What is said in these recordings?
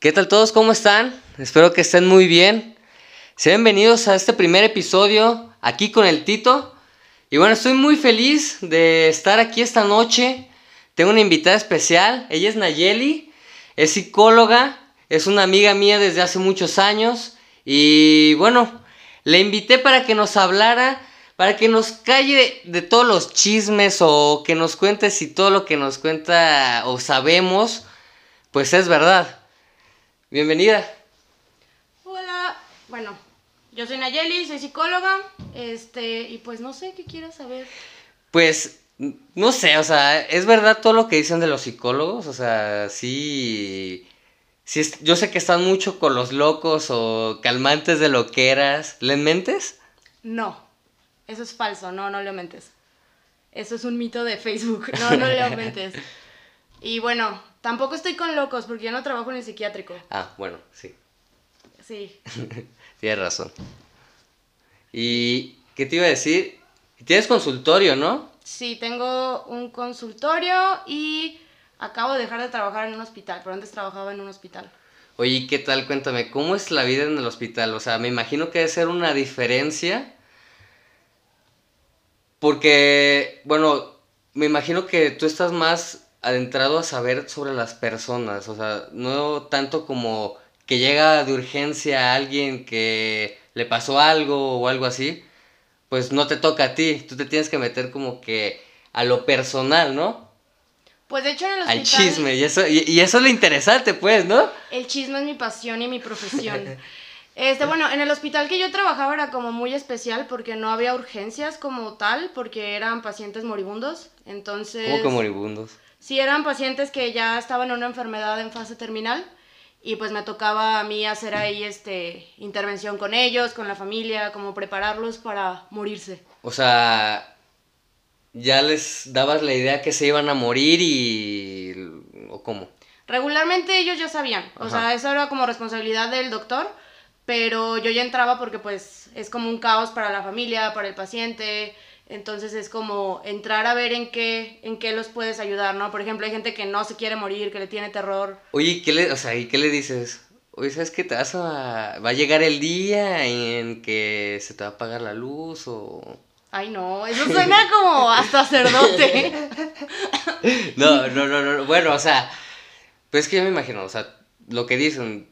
¿Qué tal todos? ¿Cómo están? Espero que estén muy bien. Sean bienvenidos a este primer episodio aquí con el Tito. Y bueno, estoy muy feliz de estar aquí esta noche. Tengo una invitada especial. Ella es Nayeli. Es psicóloga. Es una amiga mía desde hace muchos años. Y bueno, le invité para que nos hablara, para que nos calle de, todos los chismes o que nos cuente si todo lo que nos cuenta o sabemos, pues es verdad. Bienvenida. Hola, bueno, yo soy Nayeli, soy psicóloga, este, y pues no sé qué quieras saber. Pues, no sé, o sea, ¿es verdad todo lo que dicen de los psicólogos? O sea, sí yo sé que están mucho con los locos o calmantes de lo que eras. ¿Le mentes? No, eso es falso, no, no le mentes. Eso es un mito de Facebook, no, no le mentes. Y bueno, tampoco estoy con locos porque yo no trabajo en el psiquiátrico. Ah, bueno, sí. Sí. Tienes razón. ¿Y qué te iba a decir? Tienes consultorio, ¿no? Sí, tengo un consultorio y Acabo de dejar de trabajar en un hospital, pero antes trabajaba en un hospital. Oye, ¿qué tal? Cuéntame, ¿cómo es la vida en el hospital? O sea, me imagino que debe ser una diferencia. Porque, bueno, me imagino que tú estás más adentrado a saber sobre las personas. O sea, no tanto como que llega de urgencia a alguien que le pasó algo o algo así. Pues no te toca a ti. Tú te tienes que meter como que a lo personal, ¿no? Pues de hecho en el hospital... Al chisme, y eso, y, eso es lo interesante, pues, ¿no? El chisme es mi pasión y mi profesión. Este, bueno, en el hospital que yo trabajaba era como muy especial porque no había urgencias como tal, porque eran pacientes moribundos, entonces... ¿Cómo que moribundos? Sí, eran pacientes que ya estaban en una enfermedad en fase terminal y pues me tocaba a mí hacer ahí este intervención con ellos, con la familia, como prepararlos para morirse. O sea, ya les dabas la idea que se iban a morir y... ¿o cómo? Regularmente ellos ya sabían, o sea, eso era como responsabilidad del doctor, pero yo ya entraba porque pues es como un caos para la familia, para el paciente, entonces es como entrar a ver en qué, en qué los puedes ayudar, ¿no? Por ejemplo, hay gente que no se quiere morir, que le tiene terror. Oye, ¿qué le, o sea, ¿y qué le dices? Oye, ¿sabes qué te vas a... va a llegar el día en que se te va a apagar la luz o... Ay, no, eso suena como a sacerdote. no, no, no, no. Bueno, o sea, pues que yo me imagino, o sea, lo que dicen,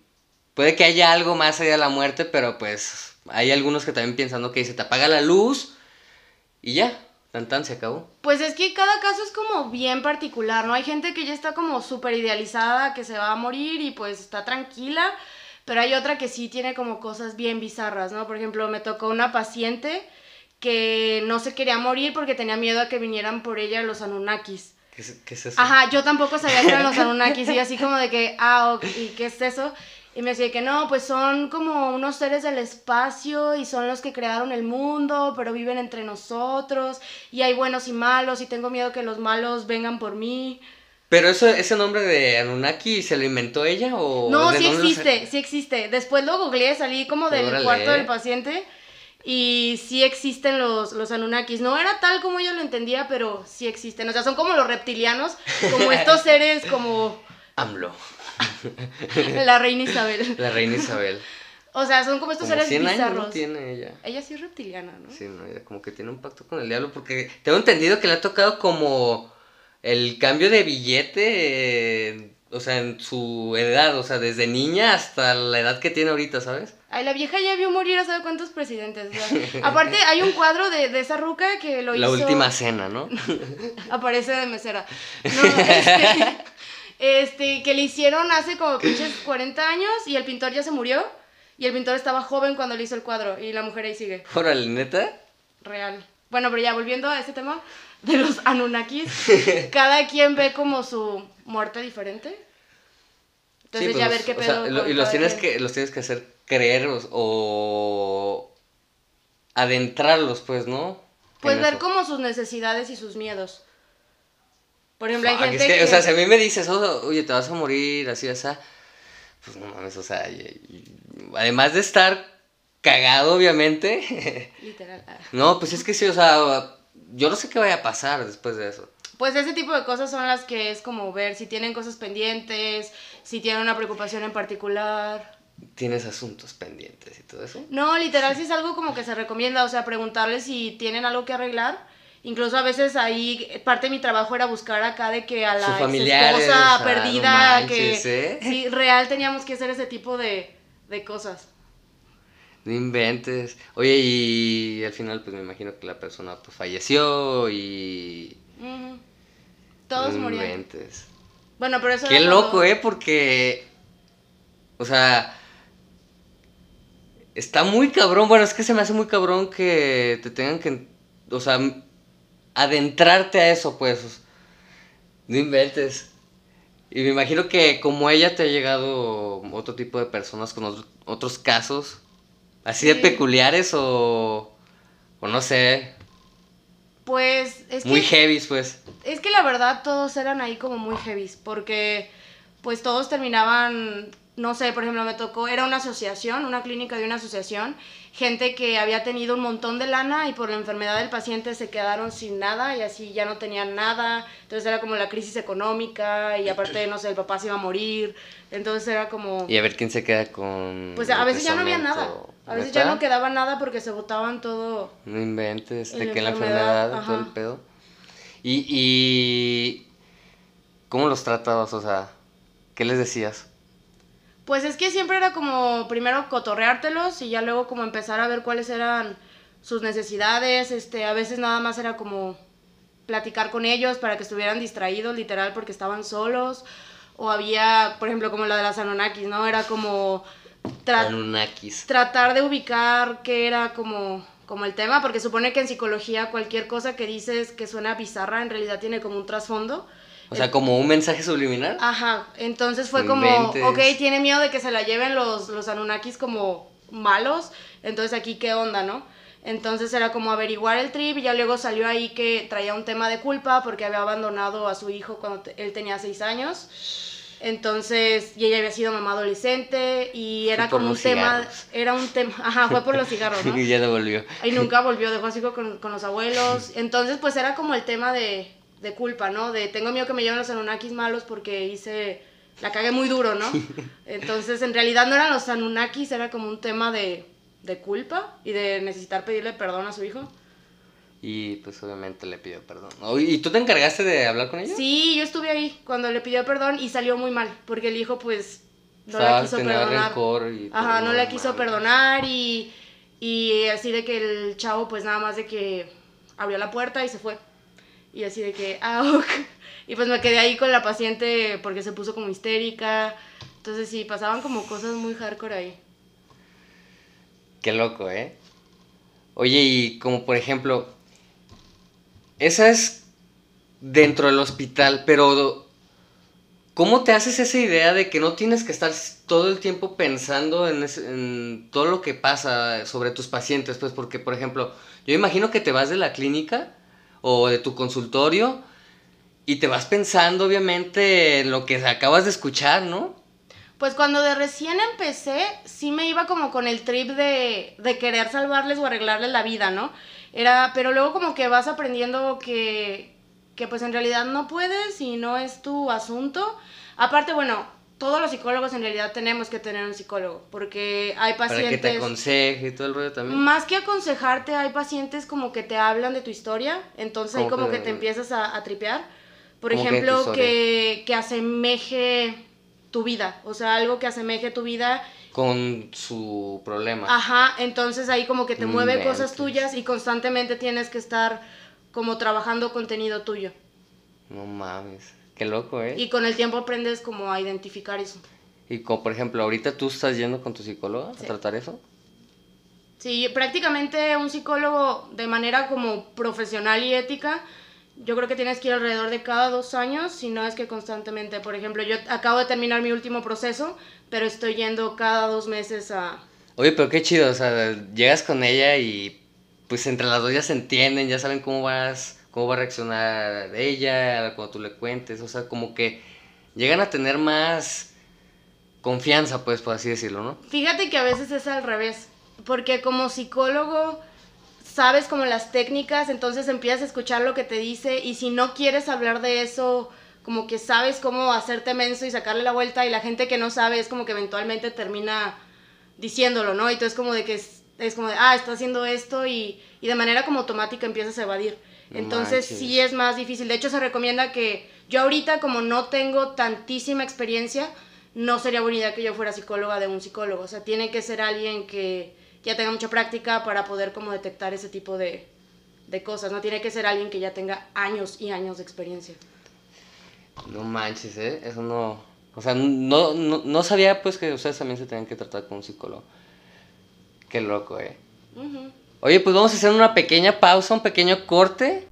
puede que haya algo más allá de la muerte, pero pues hay algunos que también piensan, que se te apaga la luz y ya, tan tan se acabó. Pues es que cada caso es como bien particular, ¿no? Hay gente que ya está como súper idealizada, que se va a morir y pues está tranquila, pero hay otra que sí tiene como cosas bien bizarras, ¿no? Por ejemplo, me tocó una paciente que no se quería morir porque tenía miedo a que vinieran por ella los Anunnakis. ¿Qué es, eso? Ajá, yo tampoco sabía que eran los Anunnakis y así como de que, ah, ¿y qué es eso? Y me decía que no, pues son como unos seres del espacio y son los que crearon el mundo, pero viven entre nosotros y hay buenos y malos y tengo miedo que los malos vengan por mí. ¿Pero eso, ese nombre de Anunnaki se lo inventó ella o...? No, sí existe, sí existe. Después lo googleé, salí como del cuarto del paciente y sí existen los, los Anunnakis. No era tal como yo lo entendía, pero sí existen. O sea, son como los reptilianos, como estos seres como... AMLO. La reina Isabel. La reina Isabel. O sea, son como estos seres 100 bizarros. Años tiene ella. Ella sí es reptiliana, ¿no? Sí, no, ella como que tiene un pacto con el diablo porque tengo entendido que le ha tocado como el cambio de billete o sea, en su edad, o sea, desde niña hasta la edad que tiene ahorita, ¿sabes? Ay, la vieja ya vio morir a saber cuántos presidentes. aparte, hay un cuadro de, de, esa ruca que lo hizo. La última cena, ¿no? Aparece de mesera. No, este, este, que le hicieron hace como pinches 40 años y el pintor ya se murió. Y el pintor estaba joven cuando le hizo el cuadro y la mujer ahí sigue. Órale, neta. Real. Bueno, pero ya volviendo a este tema de los Anunnakis, cada quien ve como su muerte diferente. Entonces ya pues, ver qué pedo. y los tienes, que, los tienes que hacer creer o, adentrarlos, pues, ¿no? Pues ver como sus necesidades y sus miedos. Por ejemplo, hay gente que, O sea, si a mí me dices, oye, te vas a morir, así, así, pues no mames, o sea, además de estar cagado, obviamente. Literal. no, pues es que sí, o sea, yo no sé qué vaya a pasar después de eso. Pues ese tipo de cosas son las que es como ver si tienen cosas pendientes, si tienen una preocupación en particular. ¿Tienes asuntos pendientes y todo eso? No, literal, si es algo como que se recomienda, o sea, preguntarles si tienen algo que arreglar. Incluso a veces ahí parte de mi trabajo era buscar acá de que a la esposa ah, no perdida, manches, que ¿eh? sí, real teníamos que hacer ese tipo de, de cosas. No inventes. Oye, y al final, pues me imagino que la persona pues falleció y. Ujú. Todos no morían. inventes. Bueno, pero eso Qué era loco, ¿eh? Porque. O sea. Está muy cabrón. Bueno, es que se me hace muy cabrón que te tengan que. O sea, adentrarte a eso, pues. No inventes. Y me imagino que como ella te ha llegado otro tipo de personas con otro- otros casos. Así de peculiares o. O no sé. Pues es que Muy heavy, pues. Es que la verdad todos eran ahí como muy heavies, porque pues todos terminaban, no sé, por ejemplo, me tocó, era una asociación, una clínica de una asociación, gente que había tenido un montón de lana y por la enfermedad del paciente se quedaron sin nada y así ya no tenían nada, entonces era como la crisis económica y aparte, no sé, el papá se iba a morir, entonces era como... Y a ver quién se queda con. Pues a veces ya no había nada, a veces ya no quedaba nada porque se botaban todo... No inventes, En de que la enfermedad, todo el pedo. Y, y. ¿Cómo los tratabas? O sea, ¿qué les decías? Pues es que siempre era como primero cotorreártelos y ya luego como empezar a ver cuáles eran sus necesidades, este, a veces nada más era como platicar con ellos para que estuvieran distraídos literal porque estaban solos o había, por ejemplo, como la de las Anunnakis, ¿no? Era como tra- Anunnakis. tratar de ubicar qué era como, como el tema, porque supone que en psicología cualquier cosa que dices que suena bizarra en realidad tiene como un trasfondo. O sea, como un mensaje subliminal. Ajá, entonces fue No como, ok, tiene miedo de que se la lleven los, los Anunnakis como malos, entonces aquí qué onda, ¿no? Entonces era como averiguar el trip y ya luego salió ahí que traía un tema de culpa porque había abandonado a su hijo cuando él tenía seis años. Entonces, y ella había sido mamá adolescente y era como un tema, cigarros. era un tema, ajá, fue por los cigarros, ¿no? y ya devolvió. Y nunca volvió, dejó así con, con los abuelos. Entonces, pues era como el tema de, de culpa, ¿no? De tengo miedo que me lleven los Anunnakis malos porque hice, la cagué muy duro, ¿no? Entonces, en realidad no eran los Anunnakis, era como un tema de, de culpa y de necesitar pedirle perdón a su hijo. Y pues obviamente le pidió perdón. Oh, ¿Y tú te encargaste de hablar con ella? Sí, yo estuve ahí cuando le pidió perdón y salió muy mal, porque el hijo, pues, no la quiso perdonar. y Ajá, no la quiso mames. perdonar y, y así de que el chavo, pues nada más de que abrió la puerta y se fue. Y así de que, ah, ok. Y pues me quedé ahí con la paciente porque se puso como histérica. Entonces sí, pasaban como cosas muy hardcore ahí. Qué loco, ¿eh? Oye, y como por ejemplo, esa es dentro del hospital, pero ¿cómo te haces esa idea de que no tienes que estar todo el tiempo pensando en, ese- en todo lo que pasa sobre tus pacientes? Pues porque, por ejemplo, yo imagino que te vas de la clínica o de tu consultorio y te vas pensando, obviamente, en lo que acabas de escuchar, ¿no? Pues cuando de recién empecé, sí me iba como con el trip de, de querer salvarles o arreglarles la vida, ¿no? Era, pero luego como que vas aprendiendo que, que pues en realidad no puedes y no es tu asunto. Aparte, bueno, todos los psicólogos en realidad tenemos que tener un psicólogo, porque hay Para que te pacientes... aconseje y todo el rollo también. Más que aconsejarte, hay pacientes como que te hablan de tu historia, entonces ahí Como que- que te empiezas a, a tripear. Por ¿Cómo que ejemplo, historia? que, que asemeje tu vida, o sea, algo que asemeje tu vida. Con su problema. Ajá, entonces ahí como que te mueve cosas tuyas y constantemente tienes que estar como trabajando contenido tuyo. No mames. Qué loco, ¿eh? Y con el tiempo aprendes como a identificar eso. Y como por ejemplo, ahorita tú estás yendo con tu psicóloga Sí. a tratar eso. Sí, prácticamente un psicólogo de manera como profesional y ética, yo creo que tienes que ir alrededor de cada dos años, si no es que constantemente. Por ejemplo, yo acabo de terminar mi último proceso, pero estoy yendo cada dos meses a... Oye, pero qué chido, o sea, llegas con ella y pues entre las dos ya se entienden, ya saben cómo vas, cómo va a reaccionar ella cuando tú le cuentes, o sea, como que llegan a tener más confianza, pues, por así decirlo, ¿no? Fíjate que a veces es al revés, porque como psicólogo sabes como las técnicas, entonces empiezas a escuchar lo que te dice y si no quieres hablar de eso, como que sabes cómo hacerte menso y sacarle la vuelta y la gente que no sabe es como que eventualmente termina diciéndolo, ¿no? Y entonces como de que es, es como de, ah, está haciendo esto y, y de manera como automática empiezas a evadir. No Entonces manches. sí es más difícil. De hecho se recomienda que yo ahorita como no tengo tantísima experiencia, no sería buena idea que yo fuera psicóloga de un psicólogo. O sea, tiene que ser alguien que ya tenga mucha práctica para poder como detectar ese tipo de, de cosas. No tiene que ser alguien que ya tenga años y años de experiencia. No manches, ¿eh? Eso no... O sea, no, no, no sabía pues que ustedes también se tenían que tratar con un psicólogo. Qué loco, ¿eh? Ujú. Oye, pues vamos a hacer una pequeña pausa, un pequeño corte.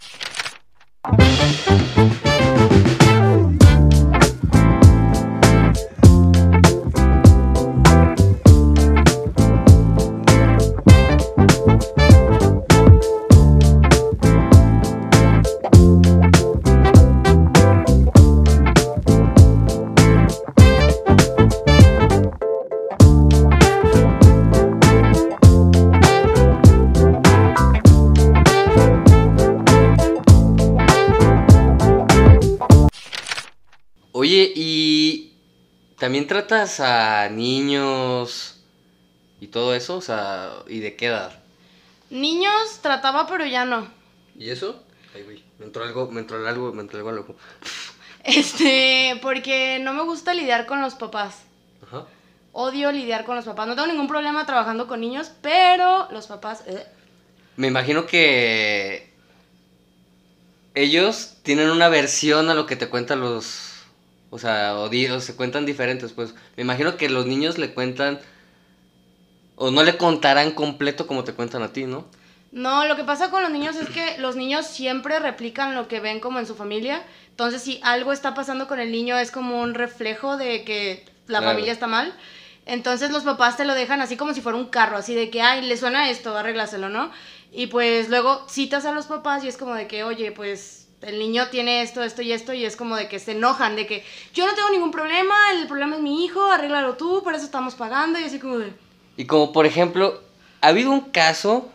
También tratas a niños y todo eso, o sea, ¿y de qué edad? Niños trataba, pero ya no. ¿Y eso? Ay, güey, me entró algo, me entró algo, me entró algo loco. Este, porque no me gusta lidiar con los papás. Ajá. Odio lidiar con los papás. No tengo ningún problema trabajando con niños, pero los papás... eh. Me imagino que ellos tienen una versión a lo que te cuentan los... O sea, o, o se cuentan diferentes, pues. Me imagino que los niños le cuentan... O no le contarán completo como te cuentan a ti, ¿no? No, lo que pasa con los niños es que los niños siempre replican lo que ven como en su familia. Entonces, si algo está pasando con el niño, es como un reflejo de que la Claro. familia está mal. Entonces, los papás te lo dejan así como si fuera un carro, así de que, ay, le suena esto, arréglaselo, ¿no? Y pues luego citas a los papás y es como de que, oye, pues el niño tiene esto, esto y esto, y es como de que se enojan, de que yo no tengo ningún problema, el problema es mi hijo, arréglalo tú, por eso estamos pagando, y así como de. Y como por ejemplo, ¿ha habido un caso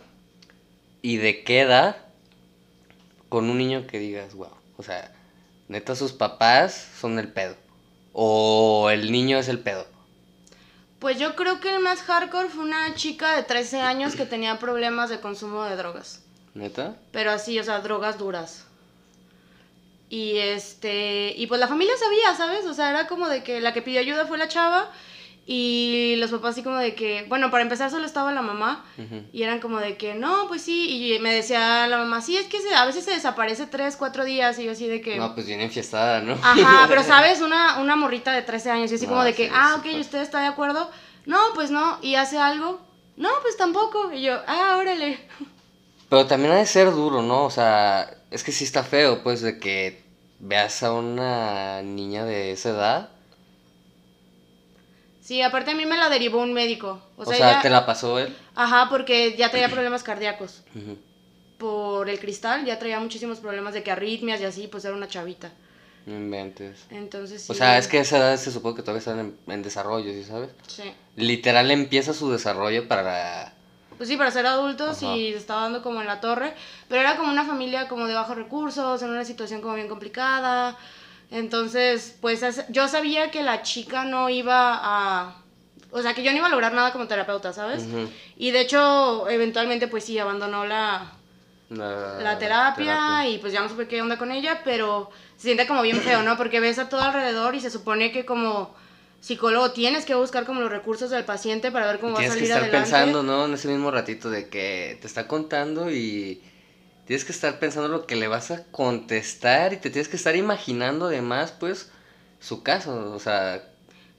y de qué edad con un niño que digas, wow, o sea, neta sus papás son el pedo? O el niño es el pedo. Pues yo creo que el más hardcore fue una chica de 13 años que tenía problemas de consumo de drogas. ¿Neta? Pero así, o sea, drogas duras. Y este, y pues la familia sabía, ¿sabes? O sea, era como de que la que pidió ayuda fue la chava y los papás así como de que, bueno, para empezar solo estaba la mamá y eran como de que, no, pues sí, y me decía la mamá, sí, es que se- a veces se desaparece tres, cuatro días y yo así de que... No, pues bien enfiestada, ¿no? Ajá, pero sabes, una, una morrita de 13 años y así No, como de que, ah, ok. ¿usted está de acuerdo? No, pues no, y hace algo. No, pues tampoco. Y yo, ah, órale. Pero también ha de ser duro, ¿no? O sea, es que sí está feo, pues, de que veas a una niña de esa edad. Sí, aparte a mí me la derivó un médico. O O sea, sea, ella- te la pasó él. Ajá, porque ya traía problemas cardíacos. Por el cristal, ya traía muchísimos problemas de que arritmias y así, pues era una chavita. No inventes. Entonces sí. O sea, es que a esa edad se supone que todavía están en, en desarrollo, ¿sí sabes? Sí. Literal empieza su desarrollo para... Pues sí, para ser adultos Ajá. y se estaba dando como en la torre. Pero era como una familia como de bajos recursos, en una situación como bien complicada. Entonces, pues es- yo sabía que la chica no iba a... O sea, que yo no iba a lograr nada como terapeuta, ¿sabes? Y de hecho, eventualmente, pues sí, abandonó la, La, la terapia, y pues ya no supe qué onda con ella, pero se siente como bien feo, ¿no? Porque ves a todo alrededor y se supone que como psicólogo tienes que buscar como los recursos del paciente para ver cómo va a Tienes que salir estar adelante. pensando, ¿no? En ese mismo ratito de que te está contando y tienes que estar pensando lo que le vas a contestar y te tienes que estar imaginando además, pues, su caso. O sea,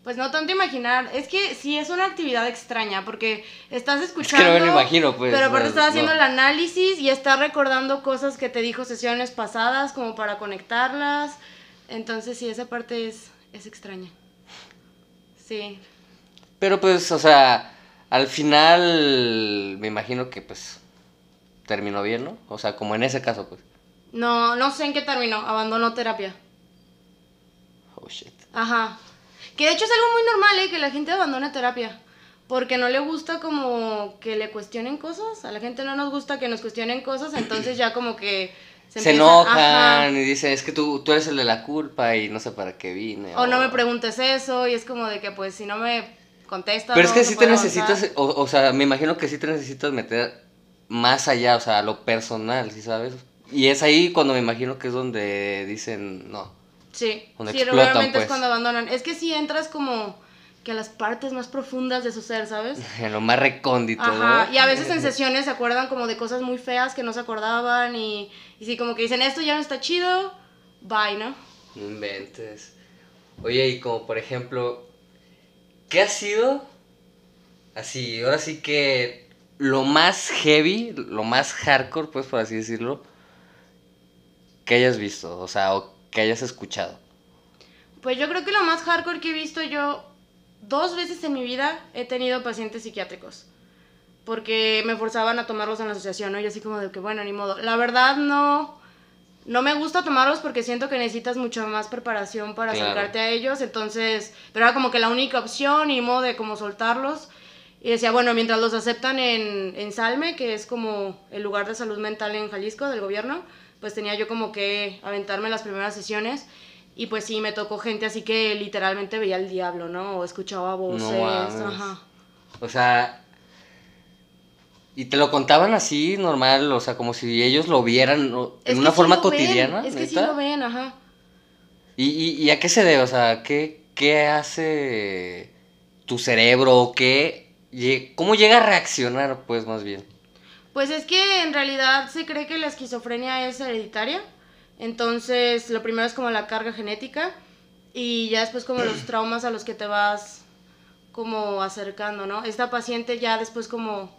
Pues no tanto imaginar, es que sí es una actividad extraña porque estás es escuchando. que no me lo imagino, pues. Pero aparte no, estás haciendo no. el análisis y estás recordando cosas que te dijo sesiones pasadas como para conectarlas. Entonces sí, esa parte es, es extraña. Sí. Pero pues, o sea, al final me imagino que pues terminó bien, ¿no? O sea, como en ese caso, pues. No, no sé en qué terminó, abandonó terapia. Oh shit. Ajá. Que de hecho es algo muy normal, ¿eh? Que la gente abandone terapia. porque no le gusta como que le cuestionen cosas. A la gente no nos gusta que nos cuestionen cosas, entonces ya como que Se, enojan ajá. y dicen, es que tú, tú eres el de la culpa y no sé para qué vine. O no me preguntes eso, y es como de que pues si no me contestas. Pero es que sí te necesitas, o, o sea, me imagino que sí te necesitas meter más allá, o sea, a lo personal, ¿sí sabes? Y es ahí cuando me imagino que es donde dicen, no. Sí, Donde sí, explotan, regularmente pues. es cuando abandonan. Es que si entras como que a las partes más profundas de su ser, ¿sabes? En lo más recóndito, Ajá, ¿no? y a veces en sesiones se acuerdan como de cosas muy feas que no se acordaban y, y sí, como que dicen, esto ya no está chido, bye, ¿no? No inventes. Oye, y como por ejemplo, ¿qué ha sido? Así, ahora sí que lo más heavy, lo más hardcore, pues por así decirlo, que hayas visto, o sea, o que hayas escuchado. Pues yo creo que lo más hardcore que he visto yo, dos veces en mi vida he tenido pacientes psiquiátricos. Porque me forzaban a tomarlos en la asociación, ¿no? Y así como de que, bueno, ni modo. La verdad no, no me gusta tomarlos porque siento que necesitas mucha más preparación para Claro. acercarte a ellos. Entonces, pero era como que la única opción y modo de como soltarlos. Y decía, bueno, mientras los aceptan en, en Salme, que es como el lugar de salud mental en Jalisco del gobierno, pues tenía yo como que aventarme las primeras sesiones. Y pues sí, me tocó gente así que literalmente veía al diablo, ¿no? O escuchaba voces. ajá. O sea, y te lo contaban así, normal, o sea, como si ellos lo vieran en una sí forma ven, cotidiana. Es que sí lo ven, ajá. ¿Y, y, y a qué se debe? O sea, ¿qué, qué hace tu cerebro? ¿O qué, ¿Cómo llega a reaccionar, pues, más bien? Pues es que en realidad se cree que la esquizofrenia es hereditaria. Entonces, lo primero es como la carga genética y ya después como los traumas a los que te vas como acercando, ¿no? Esta paciente ya después como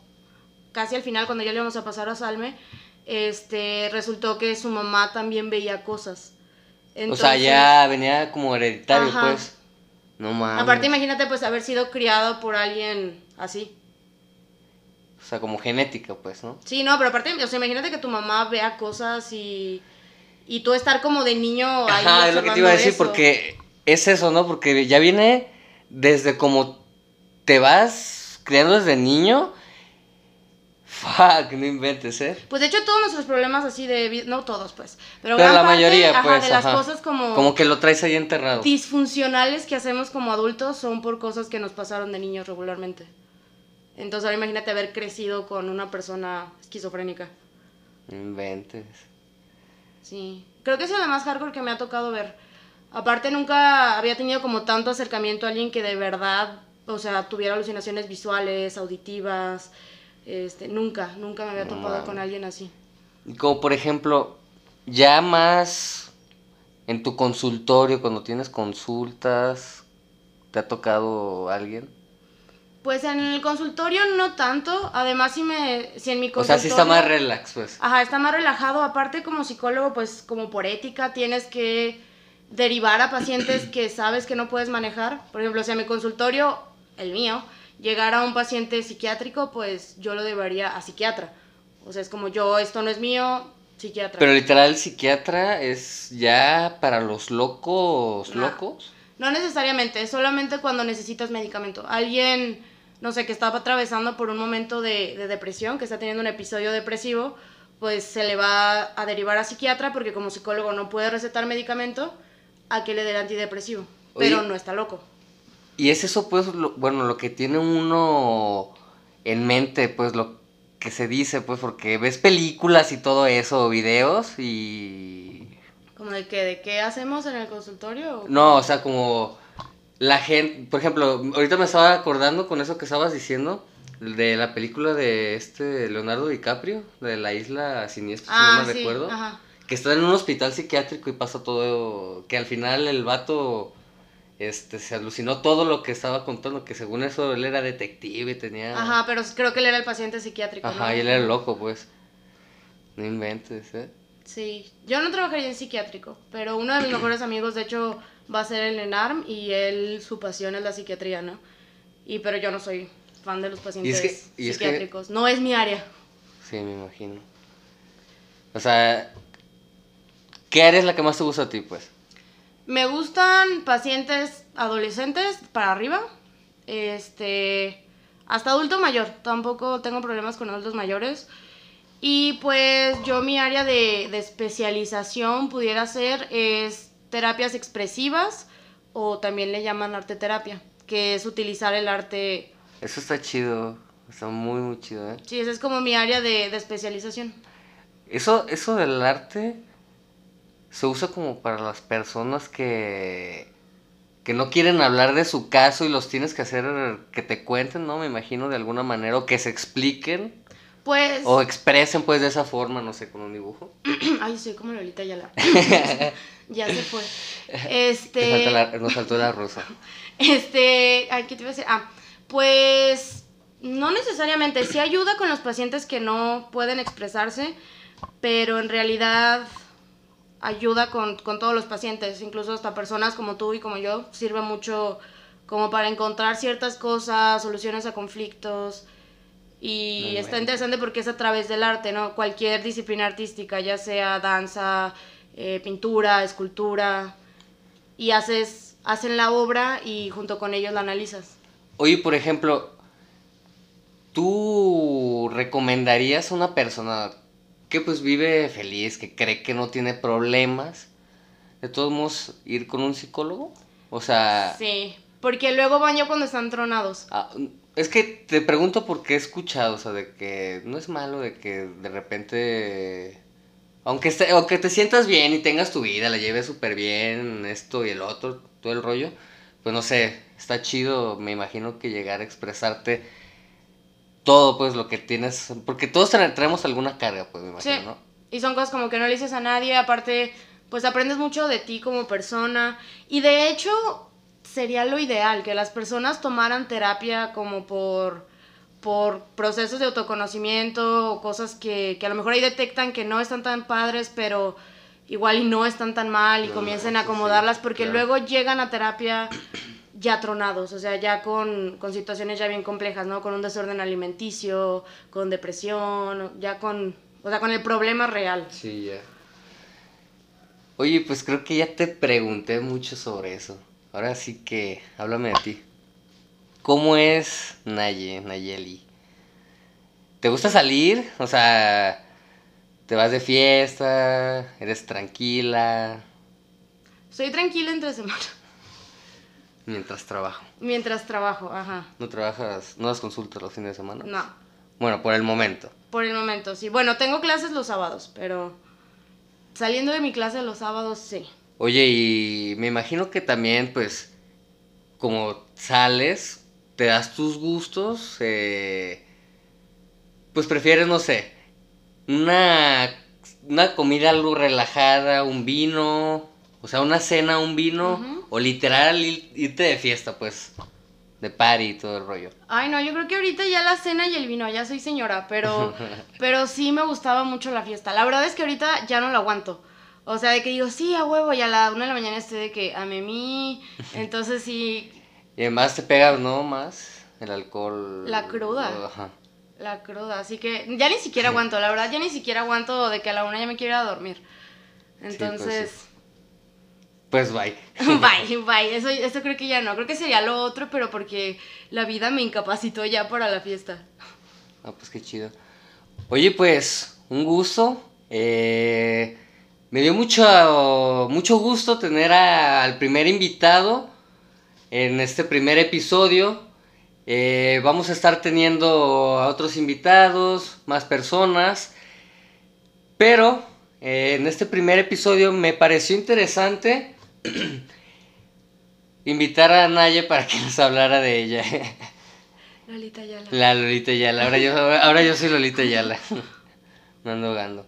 casi al final cuando ya le íbamos a pasar a Salme, este resultó que su mamá también veía cosas. o sea, ya venía como hereditario, Ajá. pues. No mames. Aparte imagínate pues haber sido criado por alguien así. O sea, como genética, pues, ¿no? Sí, no, pero aparte, o sea, imagínate que tu mamá vea cosas y, y tú estar como de niño ahí Ajá, es lo que te iba a decir, eso. porque es eso, ¿no? Porque ya viene desde como te vas criando desde niño. Fuck, no inventes, ¿eh? Pues de hecho todos nuestros problemas así de no todos pues, pero, Pero gran la parte, mayoría, ajá, pues. de las ajá. cosas como, Como que lo traes ahí enterrado. disfuncionales que hacemos como adultos son por cosas que nos pasaron de niños regularmente. Entonces ahora imagínate haber crecido con una persona esquizofrénica. No inventes. Sí, creo que es lo más hardcore que me ha tocado ver. Aparte nunca había tenido como tanto acercamiento a alguien que de verdad, o sea, tuviera alucinaciones visuales, auditivas, este, nunca, nunca me había topado con alguien así. Como por ejemplo, ya más en tu consultorio, cuando tienes consultas, ¿te ha tocado alguien? Pues en el consultorio no tanto, además si me, si en mi O consultorio... sea, sí está más relax, pues. Ajá, está más relajado. Aparte, como psicólogo, pues como por ética, tienes que derivar a pacientes que sabes que no puedes manejar. Por ejemplo, si a mi consultorio, el mío, llegara un paciente psiquiátrico, pues yo lo debería a psiquiatra. O sea, es como yo, esto no es mío, psiquiatra. Pero literal, el psiquiatra es ya para los locos, Nah. locos. No necesariamente, es solamente cuando necesitas medicamento. Alguien, no sé, que estaba atravesando por un momento de, de depresión, que está teniendo un episodio depresivo, pues se le va a derivar a psiquiatra porque como psicólogo no puede recetar medicamento a que le dé el antidepresivo. Pero no está loco. Y es eso, pues, lo- bueno, lo que tiene uno en mente, pues, lo que se dice, pues, porque ves películas y todo eso, videos y... Como de que, ¿de qué hacemos en el consultorio? No, o sea, como la gente, por ejemplo, ahorita me estaba acordando con eso que estabas diciendo, de la película de este Leonardo DiCaprio, de la isla siniestra, ah, si no me sí, recuerdo. ajá. que está en un hospital psiquiátrico y pasa todo, que al final el vato este, se alucinó todo lo que estaba contando, que según eso él era detective y tenía... Ajá, pero creo que él era el paciente psiquiátrico, ¿no? Ajá, y él era loco, pues. No inventes, ¿eh? Sí, yo no trabajaría en psiquiátrico, pero uno de mis mejores amigos, de hecho, va a ser el ENARM y él, su pasión es la psiquiatría, ¿no? Y pero yo no soy fan de los pacientes que- y es que- psiquiátricos, no es mi área. Sí, me imagino. O sea, ¿qué área es la que más te gusta a ti, pues? Me gustan pacientes adolescentes para arriba, este, hasta adulto mayor. Tampoco tengo problemas con adultos mayores. Y pues yo mi área de, de especialización pudiera ser es terapias expresivas o también le llaman arte terapia, que es utilizar el arte. Eso está chido, está muy, muy chido, ¿eh? Sí, esa es como mi área de, de especialización. Eso, eso del arte se usa como para las personas que, que no quieren hablar de su caso y los tienes que hacer que te cuenten, ¿no? Me imagino de alguna manera, o que se expliquen. Pues. O expresen pues de esa forma, no sé, con un dibujo. Ay, soy como Lolita Yala. ya se fue. Te Este. la- nos faltó la rosa. Este. Ay, ¿qué te iba a decir? Ah, pues. No necesariamente. Sí ayuda con los pacientes que no pueden expresarse, pero en realidad ayuda con, con todos los pacientes, incluso hasta personas como tú y como yo. Sirve mucho como para encontrar ciertas cosas, soluciones a conflictos. Y Muy está bueno. interesante porque es a través del arte, ¿no? Cualquier disciplina artística, ya sea danza, eh, pintura, escultura, y haces, hacen la obra y junto con ellos la analizas. Oye, por ejemplo, ¿tú recomendarías a una persona que pues vive feliz, que cree que no tiene problemas, de todos modos ir con un psicólogo? O sea, Sí, porque luego van ya cuando están tronados. ah, es que te pregunto porque he escuchado, o sea, de que no es malo de que de repente... Aunque, esté, aunque te sientas bien y tengas tu vida, la lleves súper bien, esto y el otro, todo el rollo, pues no sé, está chido, me imagino que llegar a expresarte todo, pues lo que tienes, porque todos tra- traemos alguna carga, pues me imagino, Sí. ¿no? Y son cosas como que no le dices a nadie, aparte, pues aprendes mucho de ti como persona. Y de hecho, sería lo ideal que las personas tomaran terapia como por, por procesos de autoconocimiento o cosas que, que a lo mejor ahí detectan que no están tan padres, pero igual y no están tan mal y No comiencen a sí, acomodarlas porque claro. luego llegan a terapia ya tronados, o sea, ya con, con situaciones ya bien complejas, ¿no? Con un desorden alimenticio, con depresión, ya con, o sea, con el problema real. Sí, ya. Oye, pues creo que ya te pregunté mucho sobre eso. Ahora sí que háblame de ti. ¿Cómo es Naye, Nayeli? ¿Te gusta salir? O sea, ¿te vas de fiesta? ¿Eres tranquila? Soy tranquila entre semana, Mientras trabajo. mientras trabajo, ajá. ¿No trabajas, no das consultas los fines de semana? No, Bueno, por el momento. por el momento sí. Bueno, tengo clases los sábados, pero saliendo de mi clase los sábados sí. Oye, y me imagino que también, pues, como sales, te das tus gustos, eh, pues prefieres, no sé, una, una comida algo relajada, un vino, o sea, una cena, un vino, o literal ir- irte de fiesta, pues, de party y todo el rollo. Ay, no, yo creo que ahorita ya la cena y el vino, ya soy señora, pero, pero sí me gustaba mucho la fiesta. La verdad es que ahorita ya no lo aguanto. O sea, de que digo, sí, a huevo, y a la una de la mañana estoy de que a mí. Entonces sí, Y además te pega, ¿no? Más el alcohol. La cruda. Ajá. la cruda. Así que ya ni siquiera aguanto, la verdad, ya ni siquiera aguanto de que a la una ya me quiera dormir. pues, Entonces, Pues bye. bye, bye. Eso, eso creo que ya no. Creo que sería lo otro, pero porque la vida me incapacitó ya para la fiesta. Ah, pues qué chido. Oye, pues, un gusto. Eh, me dio mucho, mucho gusto tener a- al primer invitado en este primer episodio. Eh, vamos a estar teniendo a otros invitados, más personas. Pero eh, en este primer episodio me pareció interesante invitar a Naye para que nos hablara de ella. Lolita ya la... Lolita Yala, ahora yo, ahora yo soy Lolita Yala. No ando.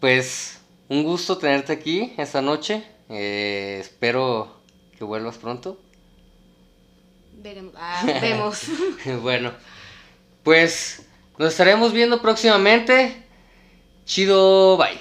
Pues un gusto tenerte aquí esta noche. Eh, espero que vuelvas pronto. Veremos. Ah, vemos. bueno, pues nos estaremos viendo próximamente. Chido, bye.